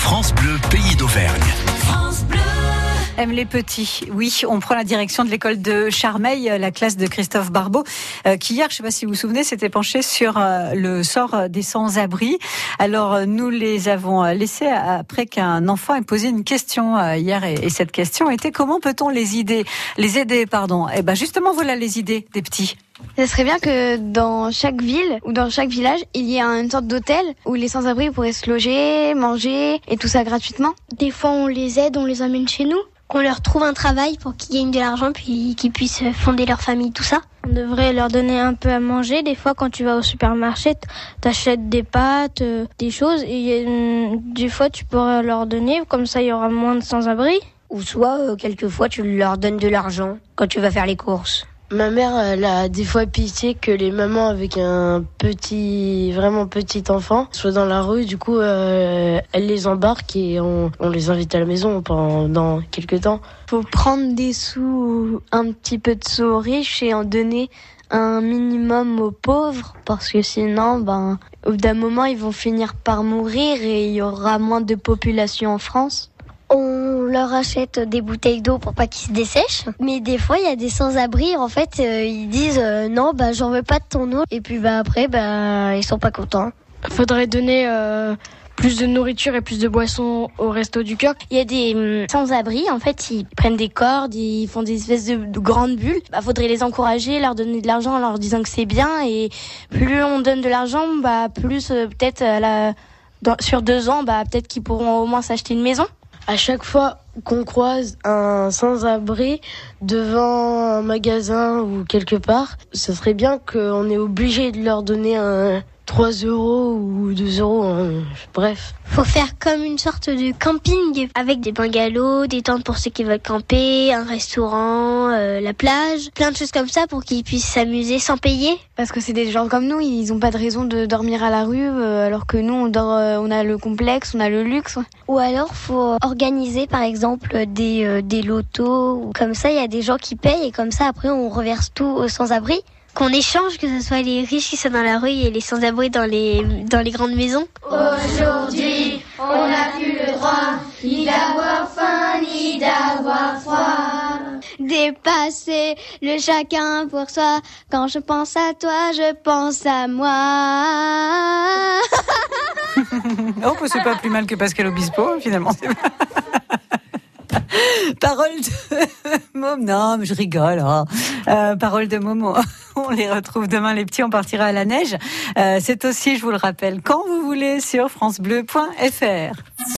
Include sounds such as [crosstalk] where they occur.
France Bleu, pays d'Auvergne. Aime les petits. Oui, on prend la direction de l'école de Charmeil, la classe de Christophe Barbeau, euh, qui hier, je ne sais pas si vous vous souvenez, s'était penché sur euh, le sort des sans-abri. Alors, euh, nous les avons laissés après qu'un enfant ait posé une question hier, et, cette question était comment peut-on les aider, les aider, pardon? Et eh ben justement, voilà les idées des petits. Ce serait bien que dans chaque ville ou dans chaque village, il y ait une sorte d'hôtel où les sans-abri pourraient se loger, manger et tout ça gratuitement. Des fois, on les aide, on les amène chez nous qu'on leur trouve un travail pour qu'ils gagnent de l'argent puis qu'ils puissent fonder leur famille, tout ça. On devrait leur donner un peu à manger. Des fois, quand tu vas au supermarché, t'achètes des pâtes, euh, des choses, et euh, des fois, tu pourrais leur donner, comme ça, il y aura moins de sans-abri. Ou soit, euh, quelquefois, tu leur donnes de l'argent quand tu vas faire les courses. Ma mère, elle a des fois pitié que les mamans avec un petit, vraiment petit enfant soient dans la rue. Du coup, euh, elle les embarque et on, les invite à la maison pendant quelques temps. Faut prendre des sous, un petit peu de sous aux riches et en donner un minimum aux pauvres parce que sinon, ben, au bout d'un moment, ils vont finir par mourir et il y aura moins de population en France. On leur achète des bouteilles d'eau pour pas qu'ils se dessèchent. Mais des fois, il y a des sans-abri. En fait, euh, ils disent euh, non, bah j'en veux pas de ton eau. Et puis bah après, bah ils sont pas contents. Faudrait donner euh, plus de nourriture et plus de boissons au resto du cœur. Il y a des hum, sans-abri, en fait, ils prennent des cordes, ils font des espèces de, grandes bulles. Bah, faudrait les encourager, leur donner de l'argent en leur disant que c'est bien. Et plus on donne de l'argent, bah plus peut-être sur deux ans, bah peut-être qu'ils pourront au moins s'acheter une maison à chaque fois qu'on croise un sans-abri devant un magasin ou quelque part, ce serait bien qu'on est obligé de leur donner un, 3 euros ou 2 euros, hein. bref. Faut faire comme une sorte de camping avec des bungalows, des tentes pour ceux qui veulent camper, un restaurant, euh, la plage, plein de choses comme ça pour qu'ils puissent s'amuser sans payer. Parce que c'est des gens comme nous, ils n'ont pas de raison de dormir à la rue, euh, alors que nous on dort, euh, on a le complexe, on a le luxe. Ou alors faut organiser par exemple des des lotos, comme ça il y a des gens qui payent et comme ça après on reverse tout aux sans-abri qu'on échange, que ce soit les riches qui sont dans la rue et les sans-abri dans les, dans les grandes maisons. Aujourd'hui, on n'a plus le droit ni d'avoir faim, ni d'avoir froid. Dépasser le chacun pour soi. Quand je pense à toi, je pense à moi. [laughs] oh, bah, c'est pas plus mal que Pascal Obispo, finalement. [laughs] [laughs] Parole de môme. Non, mais je rigole. Hein. Euh, parole de môme. [laughs] On les retrouve demain, les petits. On partira à la neige. Euh, c'est aussi, je vous le rappelle, quand vous voulez sur FranceBleu.fr.